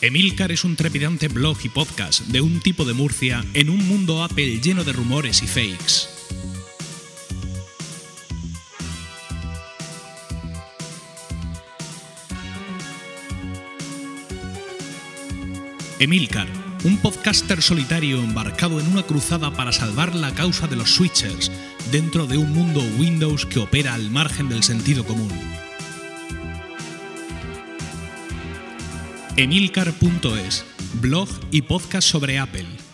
Emilcar es un trepidante blog y podcast de un tipo de Murcia en un mundo Apple lleno de rumores y fakes. Emilcar, un podcaster solitario embarcado en una cruzada para salvar la causa de los switchers dentro de un mundo Windows que opera al margen del sentido común. Emilcar.es, blog y podcast sobre Apple